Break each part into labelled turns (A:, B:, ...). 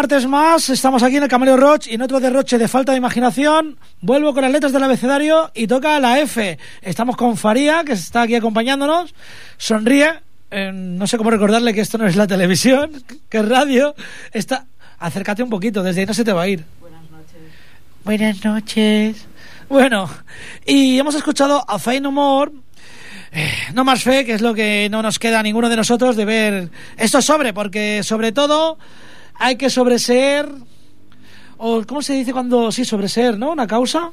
A: martes más, estamos aquí en el Cameleo Roche y en otro derroche de falta de imaginación. Vuelvo con las letras del abecedario y toca la F. Estamos con Faría, que está aquí acompañándonos. Sonríe. Eh, no sé cómo recordarle que esto no es la televisión, que es radio. Está... Acércate un poquito, desde ahí no se te va a ir. Buenas noches. Bueno, y hemos escuchado a Fey No More. eh, no más fe, que es lo que no nos queda a ninguno de nosotros de ver esto sobre, porque sobre todo hay que sobreseer, o ¿cómo se dice cuando sí sobreseer, no? Una causa.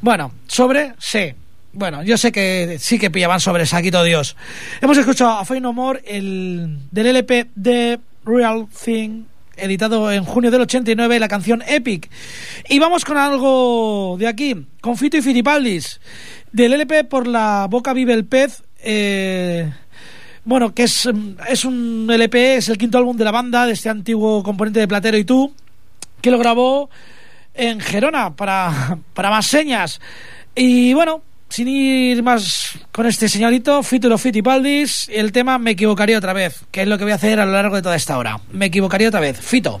A: Bueno, sobre sí. Bueno, yo sé que sí que pillaban sobre Saquito Dios. Hemos escuchado a Fey No More el, del LP de Real Thing, editado en junio del 89, la canción Epic. Y vamos con algo de aquí, con Fito y Filipaldis, del LP por la boca vive el pez. Eh, Bueno, que es, es un LP, es el quinto álbum de la banda, de este antiguo componente de Platero y tú, que lo grabó en Gerona para, para más señas. Y bueno, sin ir más con este señorito, Fito Fitipaldis, el tema Me equivocaría otra vez, que es lo que voy a hacer a lo largo de toda esta hora. Me equivocaría otra vez. Fito.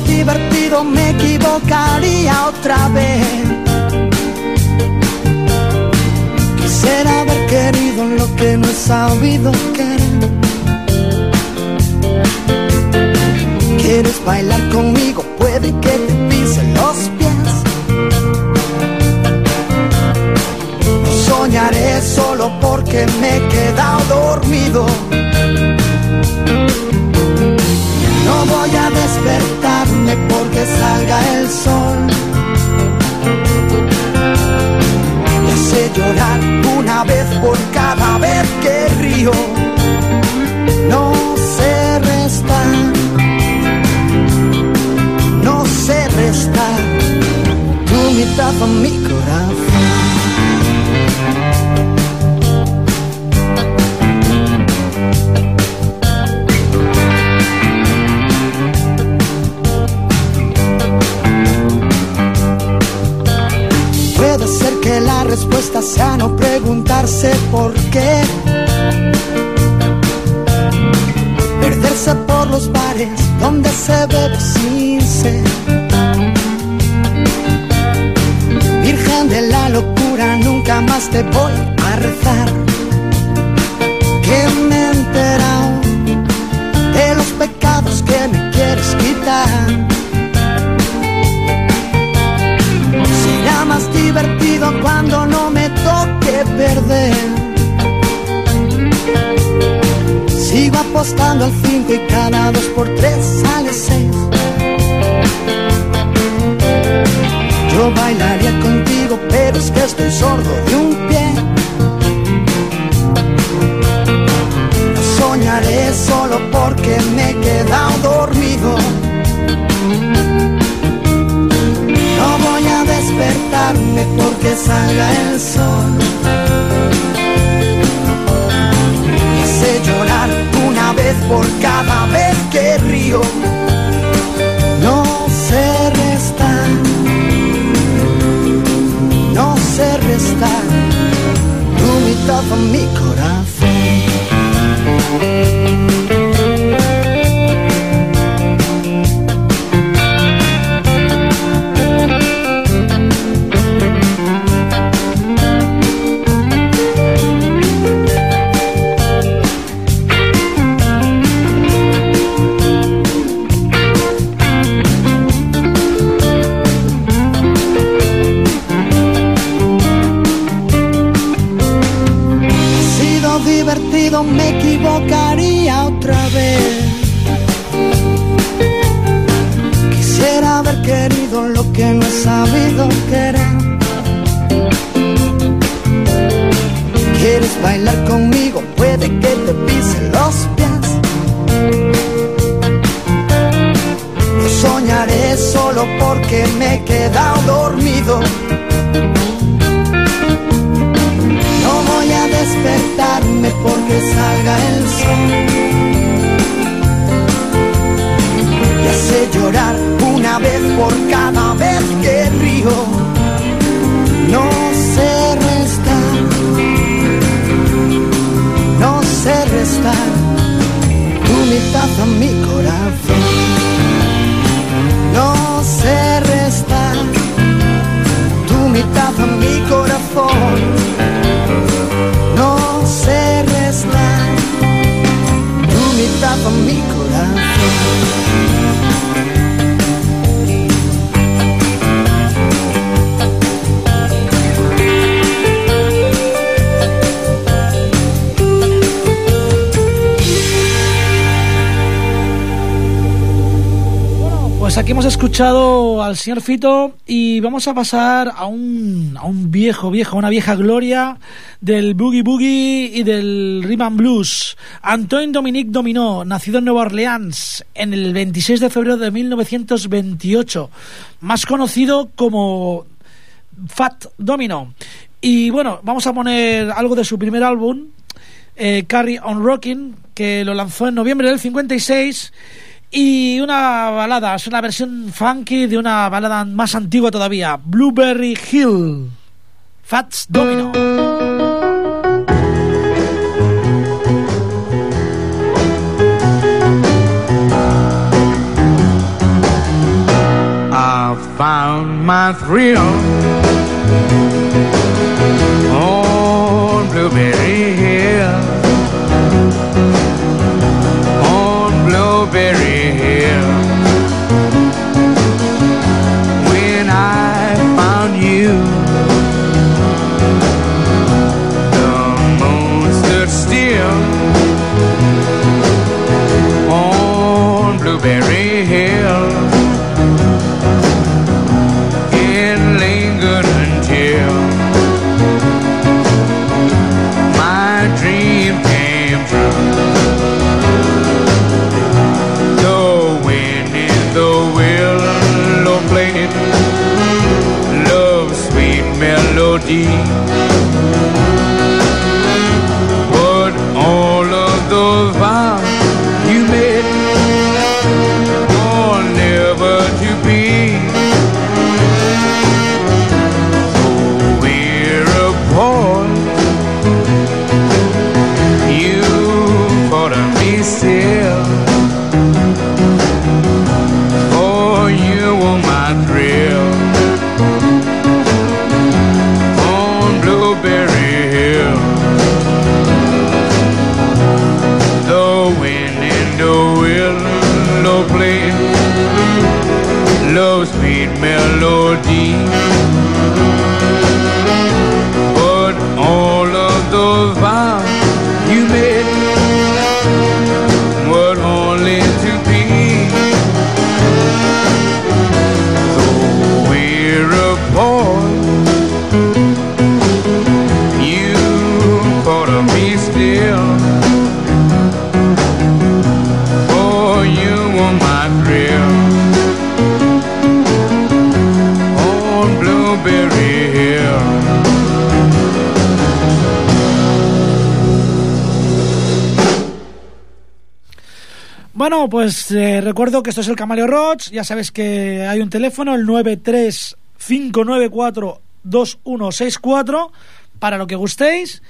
B: Divertido, me equivocaría otra vez. Quisiera haber querido lo que no he sabido querer. ¿Quieres bailar conmigo? Puede que te pisen los pies. Soñaré solo porque me he quedado dormido. Voy a despertarme porque salga el sol. Ya sé llorar una vez por cada vez que río. No sé restar. No sé restar. Tu mitad a mi corazón. La respuesta sea no preguntarse por qué. Perderse por los bares donde se bebe sin sed. Virgen de la locura, nunca más te voy a rezar. Que me he enterado de los pecados que me quieres quitar. Más divertido cuando no me toque perder. Sigo apostando al 5 y cada 2 por 3 sale 6. Yo bailaría contigo, pero es que estoy sordo de un pie. Soñaré solo porque me he quedado porque salga el sol. Sé llorar una vez por cada vez que río. No sé restar. No sé restar. Tu mitad mi corazón. Bailar conmigo? Puede que te pisen los pies. No soñaré solo porque me he quedado dormido. No voy a despertarme porque salga el sol. Ya sé llorar una vez por cada vez que río. mi corazón. No se resta tu mitad a mi corazón. No se resta tu mitad a mi corazón.
A: Pues aquí hemos escuchado al señor Fito y vamos a pasar a un, a un viejo, viejo, una vieja gloria del boogie boogie y del rhythm blues. Antoine Dominique Dominó, nacido en Nueva Orleans en el 26 de febrero de 1928, más conocido como Fat Domino. Y bueno, vamos a poner algo de su primer álbum, eh, Carry on Rocking, que lo lanzó en noviembre del 56 y una balada, es una versión funky de una balada más antigua todavía, Blueberry Hill, Fats Domino.
C: I found my thrill on Blueberry Hill.
A: Eh, recuerdo que esto es el Camaleo Roach. Ya sabes que hay un teléfono, el 935942164, para lo que gustéis.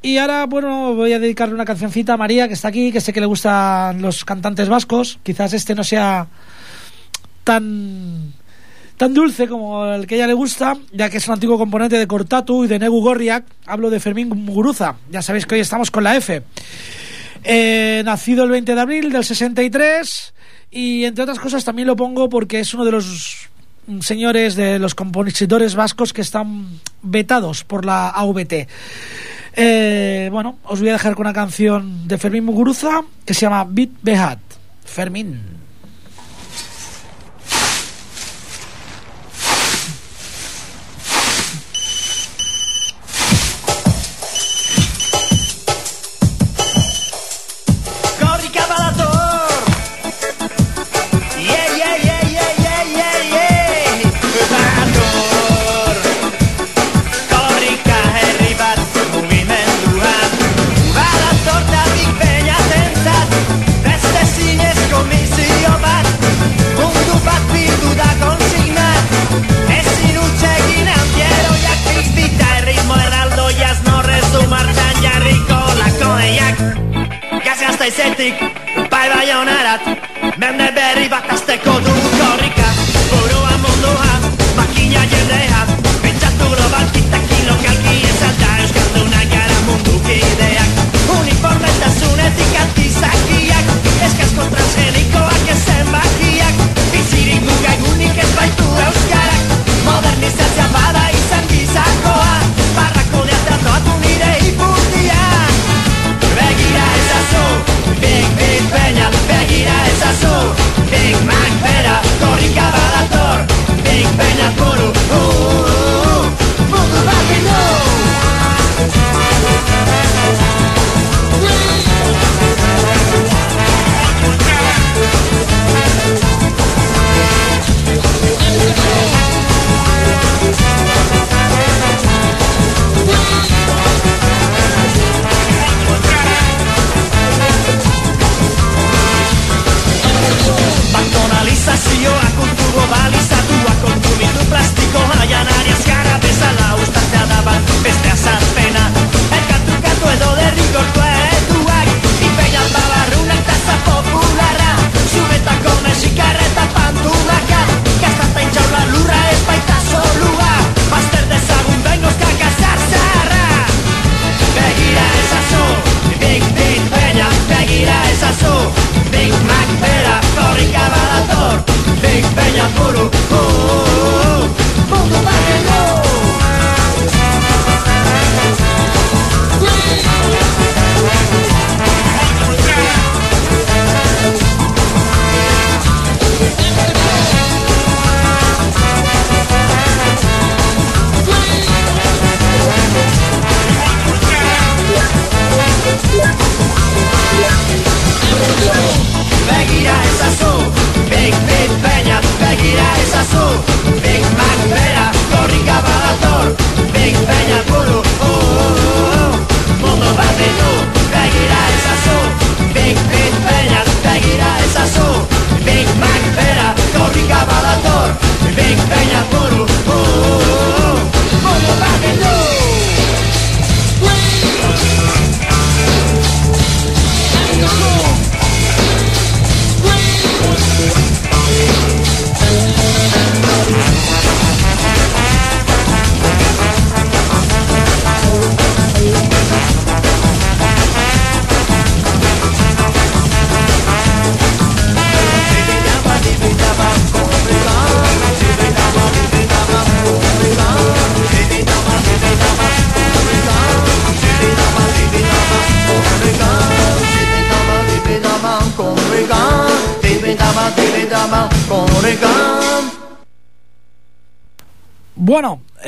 A: Y ahora, bueno, voy a dedicarle una cancioncita a María, que está aquí, que sé que le gustan los cantantes vascos. Quizás este no sea tan tan dulce como el que ella le gusta, ya que es un antiguo componente de Cortatu y de Negu Gorriak. Hablo de Fermín Muguruza. Ya sabéis que hoy estamos con la F. Eh, nacido el 20 de abril del 63 y entre otras cosas también lo pongo porque es uno de los señores de los compositores vascos que están vetados por la AVT. Eh, bueno, os voy a dejar con una canción de Fermín Muguruza que se llama Beat Behat. Fermín. Music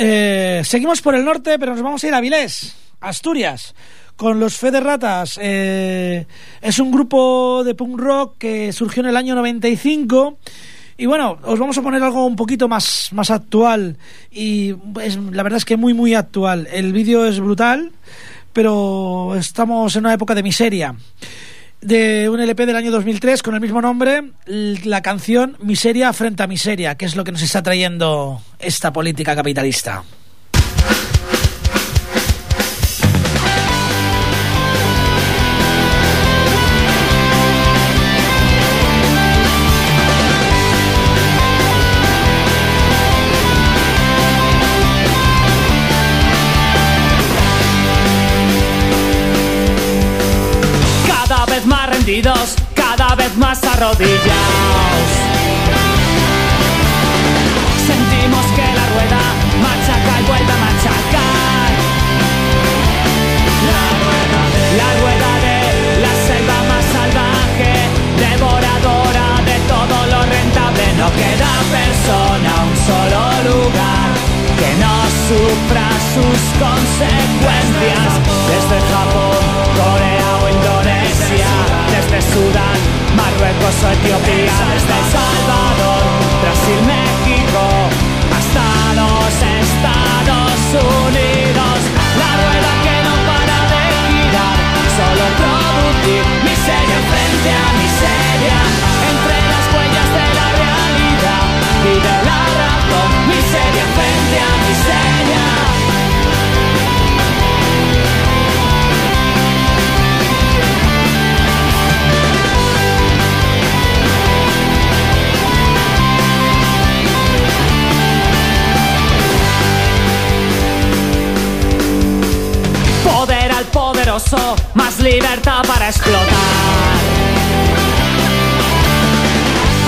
A: eh, seguimos por el norte, pero nos vamos a ir a Vilés, Asturias, con los Fe de Ratas. Eh, es un grupo de punk rock que surgió en el año 95. Y bueno, os vamos a poner algo un poquito más, más actual. Y es, la verdad es que muy, muy actual. El vídeo es brutal, pero estamos en una época de miseria. De un LP del año 2003 con el mismo nombre, la canción Miseria frente a Miseria, que es lo que nos está trayendo esta política capitalista.
D: Cada vez más arrodillados. Sentimos que la rueda machaca y vuelve a machacar. La rueda la, rueda de la selva más salvaje, devoradora de todo lo rentable. No queda persona, un solo lugar que no sufra sus consecuencias. Desde Japón, Marruecos Etiopía, desde El Salvador, Brasil, México, hasta los Estados Unidos. La rueda que no para de girar, solo producir miseria frente a miseria, libertad para explotar.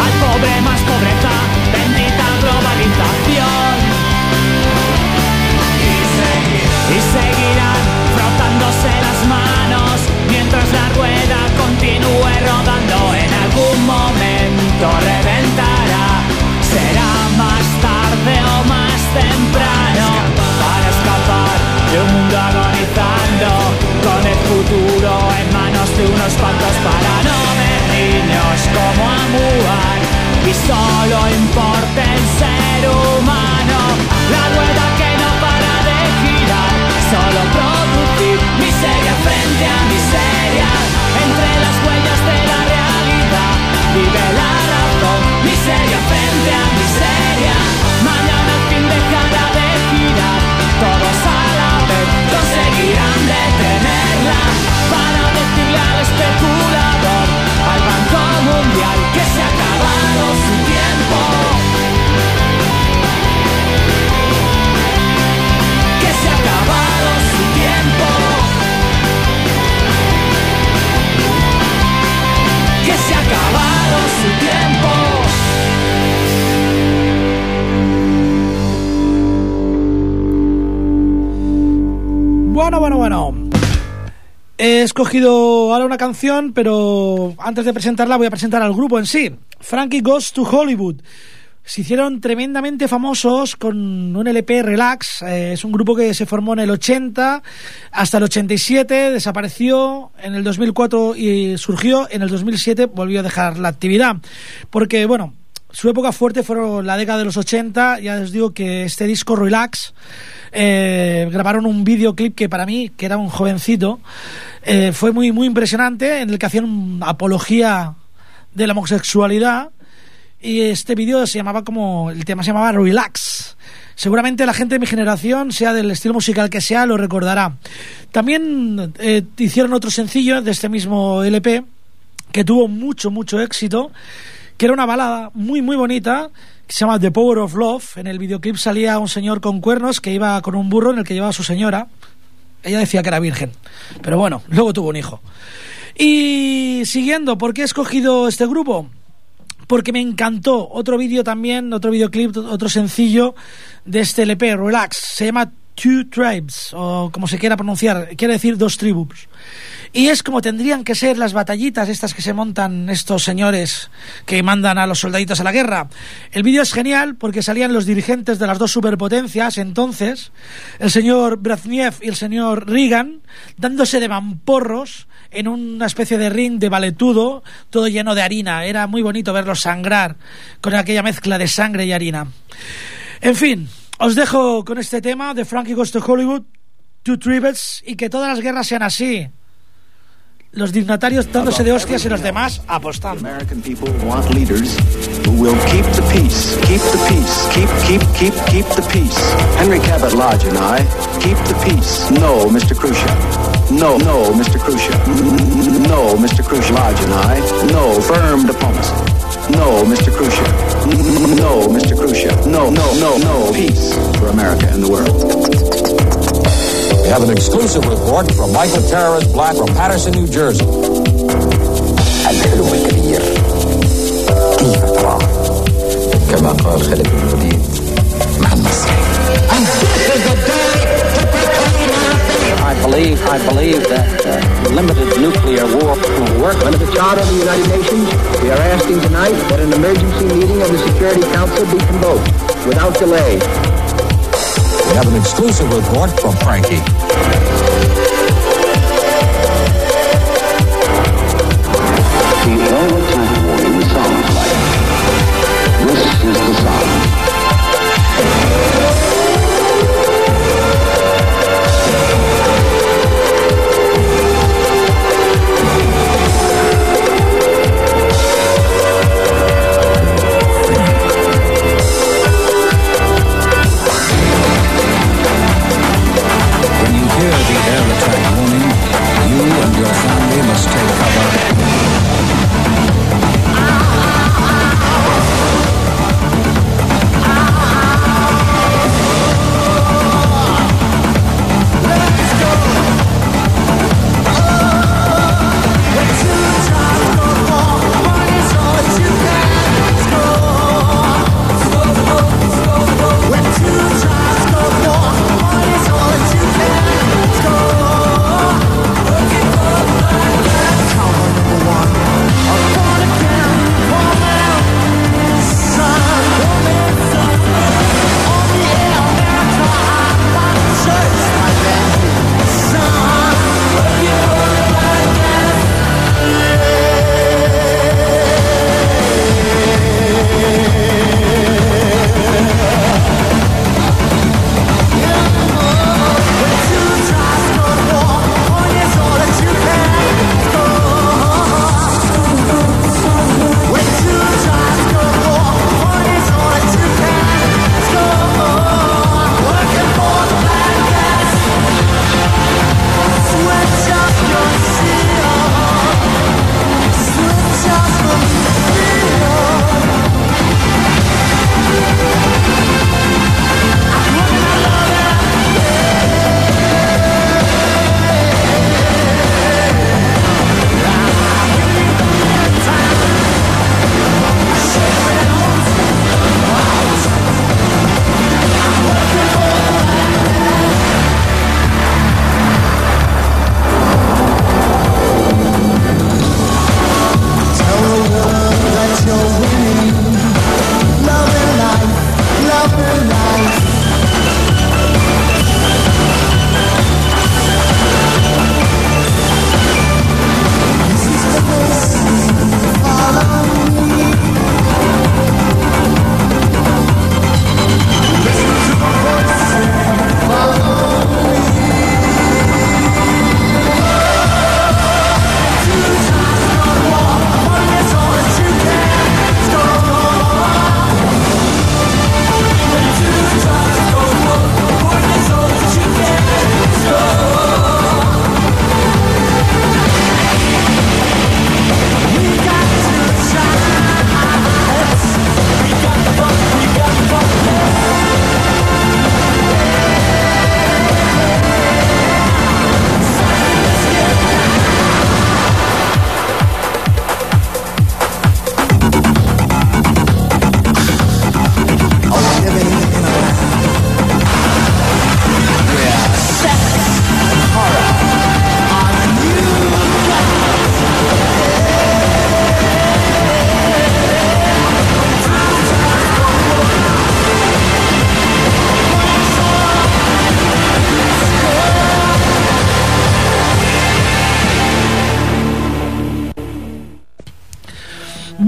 D: Al pobre más pobreza, bendita globalización. Y seguirán frotándose las manos mientras la rueda continúe rodando. En algún momento miseria frente
A: Bueno, bueno. He escogido ahora una canción, pero antes de presentarla voy a presentar al grupo en sí. Frankie Goes to Hollywood. Se hicieron tremendamente famosos con un LP Relax. Eh, es un grupo que se formó en el 80 hasta el 87, desapareció en el 2004 y surgió en el 2007, volvió a dejar la actividad. Porque, bueno, su época fuerte fue la década de los 80. Ya les digo que este disco Relax eh, grabaron un videoclip que para mí, que era un jovencito, eh, fue muy, muy impresionante, en el que hacían apología de la homosexualidad. Y este vídeo se llamaba como. El tema se llamaba Relax. Seguramente la gente de mi generación, sea del estilo musical que sea, lo recordará. También eh, hicieron otro sencillo de este mismo LP que tuvo mucho, mucho éxito, que era una balada muy, muy bonita, que se llama The Power of Love. En el videoclip salía un señor con cuernos que iba con un burro en el que llevaba a su señora. Ella decía que era virgen, pero bueno, luego tuvo un hijo. Y siguiendo, ¿por qué he escogido este grupo? Porque me encantó otro vídeo también, otro videoclip, otro sencillo de este LP, Relax. Se llama Two Tribes, o como se quiera pronunciar, quiere decir dos tribus. Y es como tendrían que ser las batallitas estas que se montan estos señores que mandan a los soldaditos a la guerra. El vídeo es genial porque salían los dirigentes de las dos superpotencias entonces, el señor Brezhnev y el señor Reagan, dándose de mamporros en una especie de ring de valetudo, todo lleno de harina. Era muy bonito verlos sangrar con aquella mezcla de sangre y harina. En fin, os dejo con este tema de Frankie Goes to Hollywood, Two Tribes, y que todas las guerras sean así. Los dignatarios dándose de hostias y los demás apostando.
E: American people want leaders who will keep the peace, keep the peace, keep, keep, keep, keep the peace. Henry Cabot Lodge and I keep the peace. No, Mr. Khrushchev. No, no, Mr. Khrushchev. No, Mr. Khrushchev. Lodge and I. No, firm diplomacy. No, Mr. Khrushchev. No, Mr. Khrushchev. No, no, no, no. Peace for America and the world.
F: We have an exclusive report from Michael Terrorist Black from Patterson, New Jersey.
G: الحلم الكبير كيف تراه كما قال خالد بن الوليد
H: I believe, I believe that uh, limited nuclear war will work.
I: Under the Charter of the United Nations, we are asking tonight that an emergency meeting of the Security Council be convoked without delay.
F: We have an exclusive report from Frankie.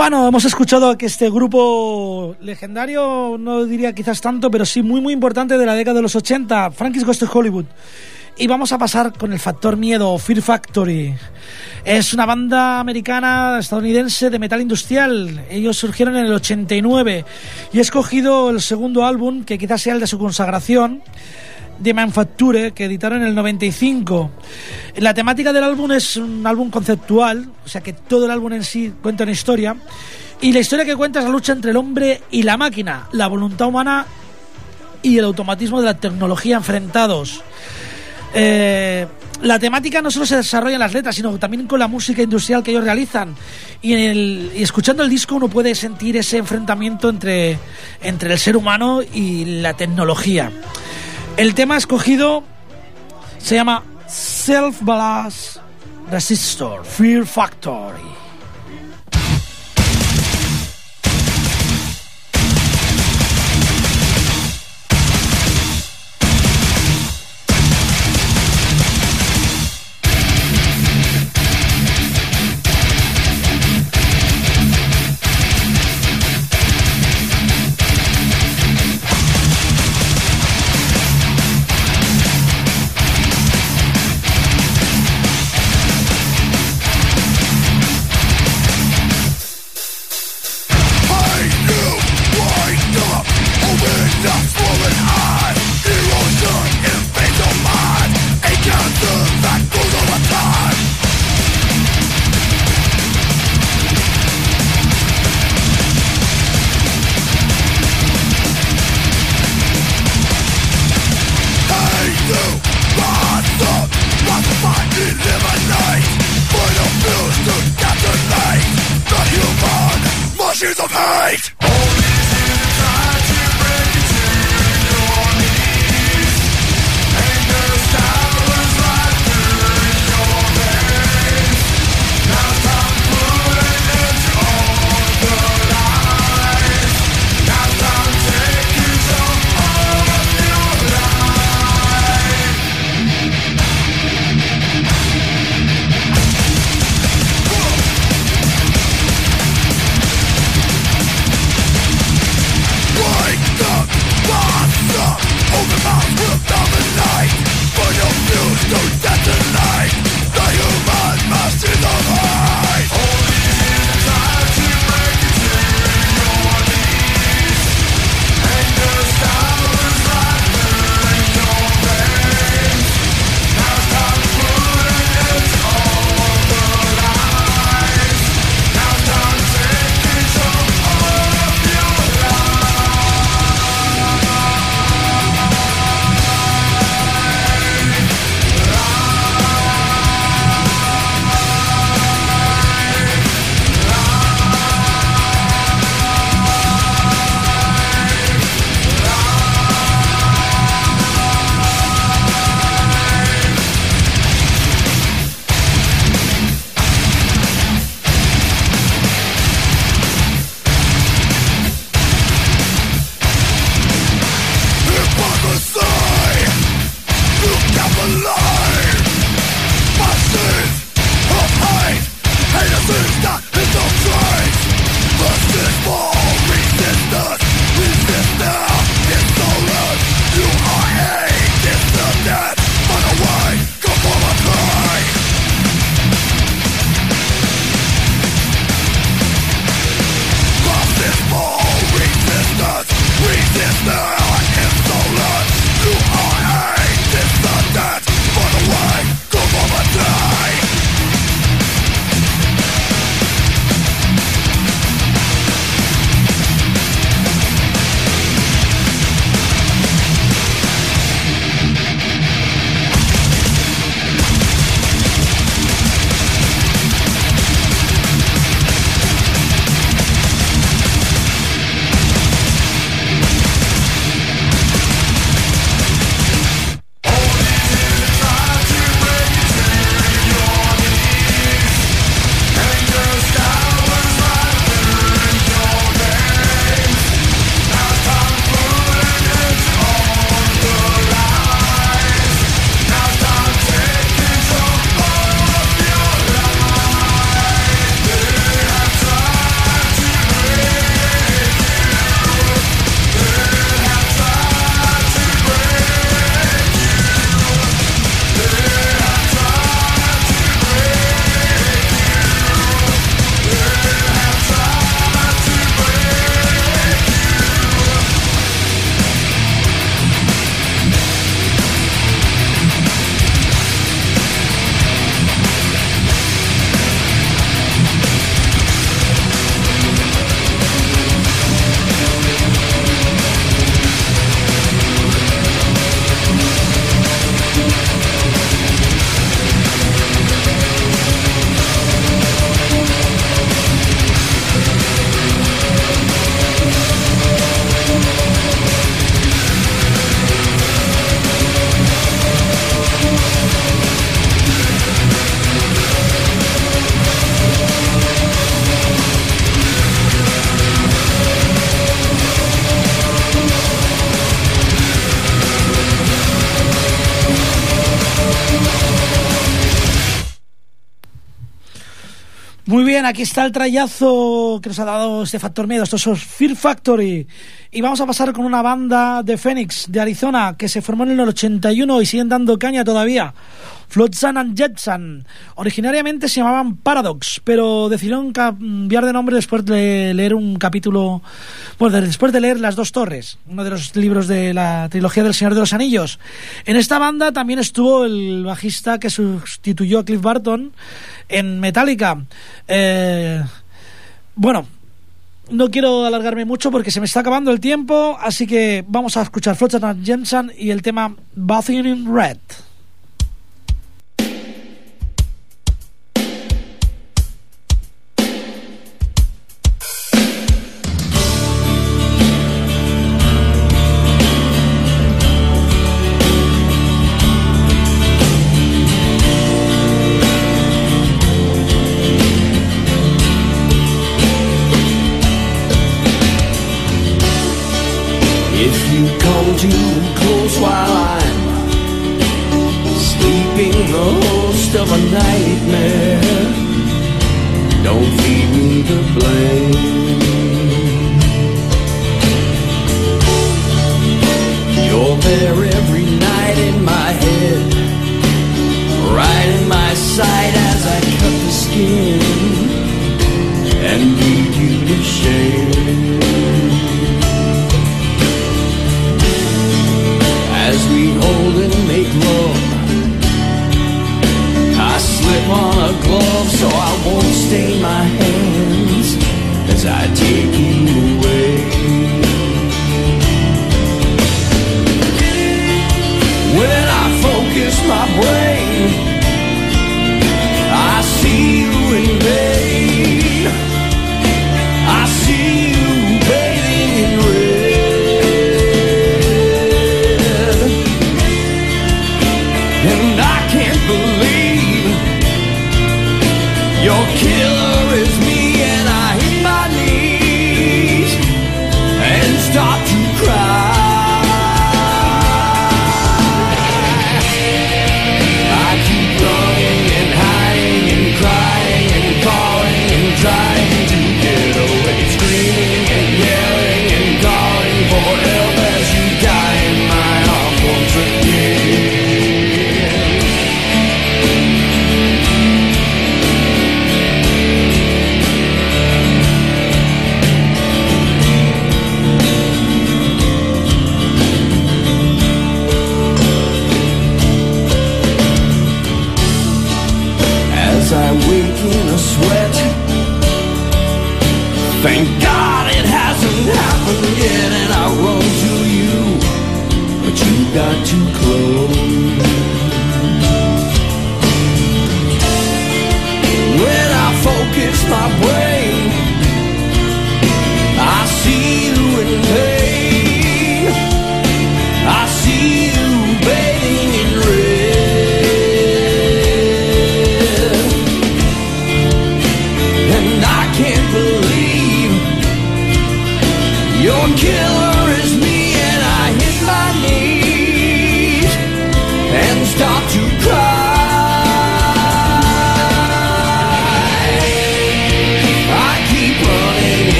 A: Bueno, hemos escuchado que este grupo legendario, no diría quizás tanto, pero sí muy muy importante de la década de los 80, Frankie's Ghost of Hollywood. Y vamos a pasar con el factor miedo, Fear Factory. Es una banda americana estadounidense de metal industrial. Ellos surgieron en el 89 y he escogido el segundo álbum, que quizás sea el de su consagración, de Manufacture, que editaron en el 95. La temática del álbum es un álbum conceptual, o sea que todo el álbum en sí cuenta una historia. Y la historia que cuenta es la lucha entre el hombre y la máquina, la voluntad humana y el automatismo de la tecnología enfrentados. Eh, la temática no solo se desarrolla en las letras, sino también con la música industrial que ellos realizan. Y, en el, y escuchando el disco uno puede sentir ese enfrentamiento entre, entre el ser humano y la tecnología. El tema escogido se llama Self Balance Resistor Fear Factory.
J: of hate! Aquí está el trayazo que nos ha dado este Factor Miedo, estos son Fear Factory. Y vamos a pasar con una banda de Phoenix, de Arizona, que se formó en el 81 y siguen dando caña todavía. Flotsam and Jetsam. Originariamente se llamaban Paradox, pero decidieron cambiar de nombre después de leer un capítulo, bueno, después de leer Las Dos Torres, uno de los libros de la trilogía del Señor de los Anillos. En esta banda también estuvo el bajista que sustituyó a Cliff Barton en Metallica. Eh, bueno, no quiero alargarme mucho porque se me está acabando el tiempo, así que vamos a escuchar Flotsam and Jetsam y el tema Bathing in Red.
K: somewhere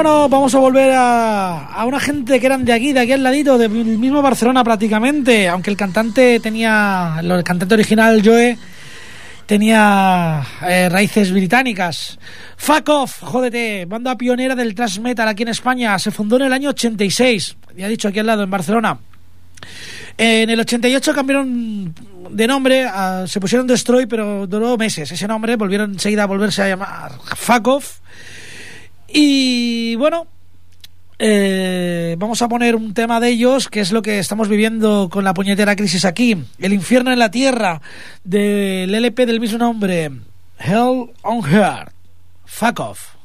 A: Bueno, vamos a volver a, una gente que eran de aquí, de aquí al ladito, del mismo Barcelona prácticamente, aunque el cantante tenía, el cantante original Joe tenía eh, raíces británicas. Fuck Off, jódete, banda pionera del thrash metal aquí en España, se fundó en el año 86, ya dicho aquí al lado, en Barcelona. En el 88 cambiaron de nombre, se pusieron Destroy, pero duró meses ese nombre, volvieron enseguida a volverse a llamar Fuck Off. Y bueno, eh, vamos a poner un tema de ellos, que es lo que estamos viviendo con la puñetera crisis aquí. El infierno en la tierra, del LP del mismo nombre, Hell on Earth. Fuck off.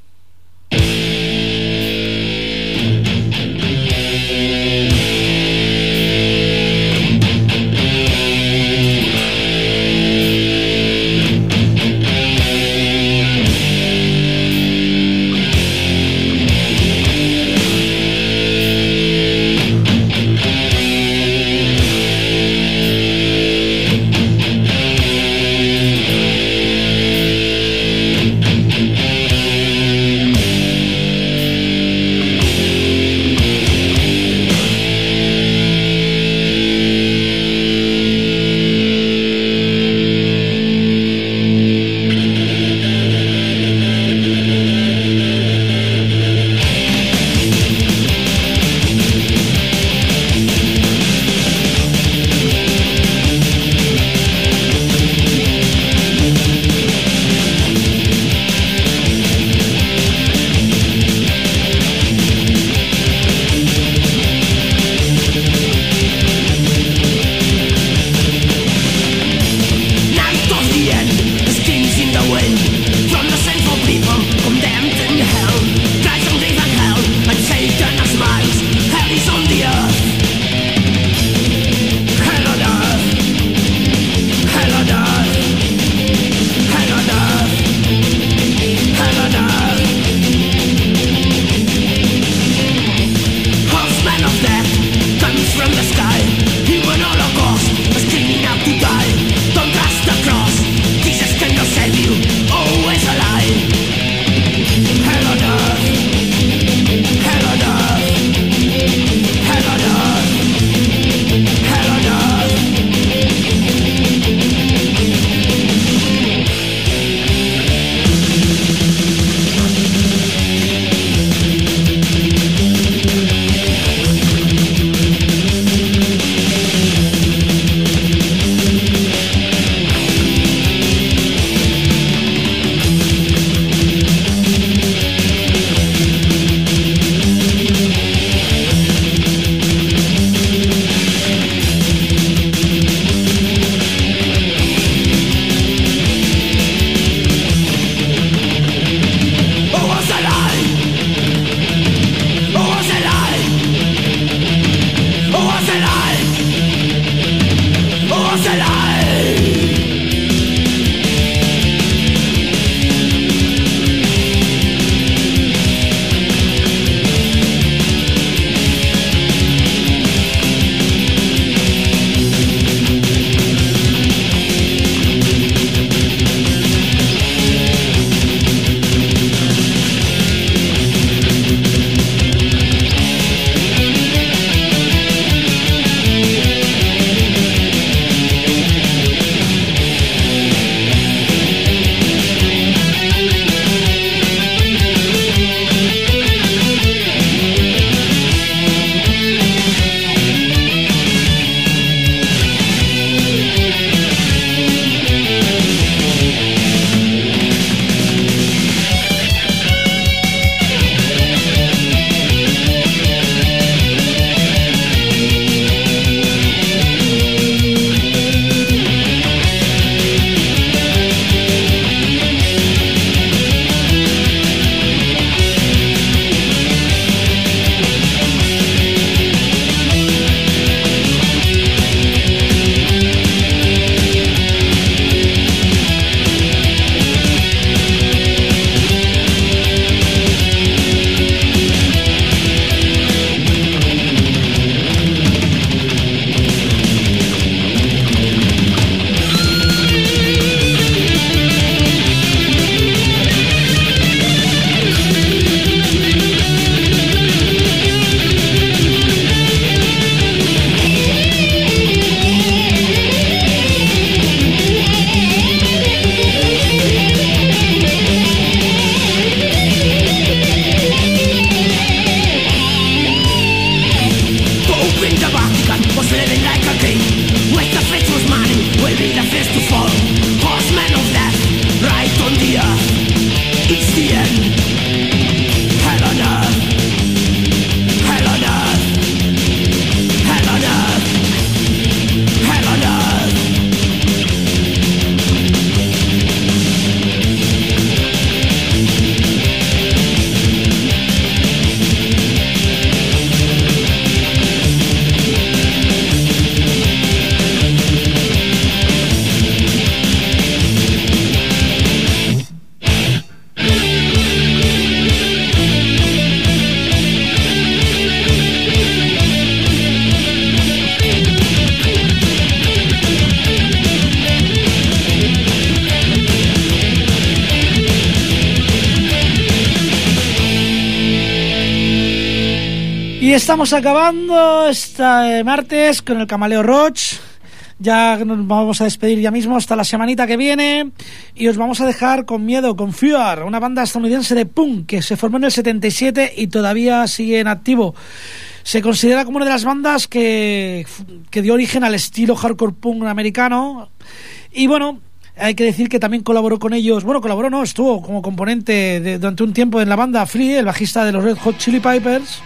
L: Y estamos acabando este martes con el Camaleo Roach. Ya nos vamos a despedir ya mismo hasta la semanita que viene y os vamos a dejar con miedo, con Fear, una banda estadounidense de punk que se formó en el 77 y todavía sigue en activo. Se considera como una de las bandas que, que dio origen al estilo hardcore punk americano y bueno, hay que decir que también colaboró con ellos, bueno, colaboró, no, estuvo como componente durante un tiempo en la banda Free, el bajista de los Red Hot Chili Pipers.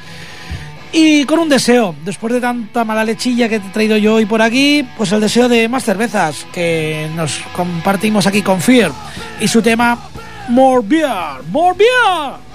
L: Y con un deseo, después de tanta mala lechilla que he traído yo hoy por aquí, pues el deseo de más cervezas que nos compartimos aquí con Fear y su tema More Beer, More Beer.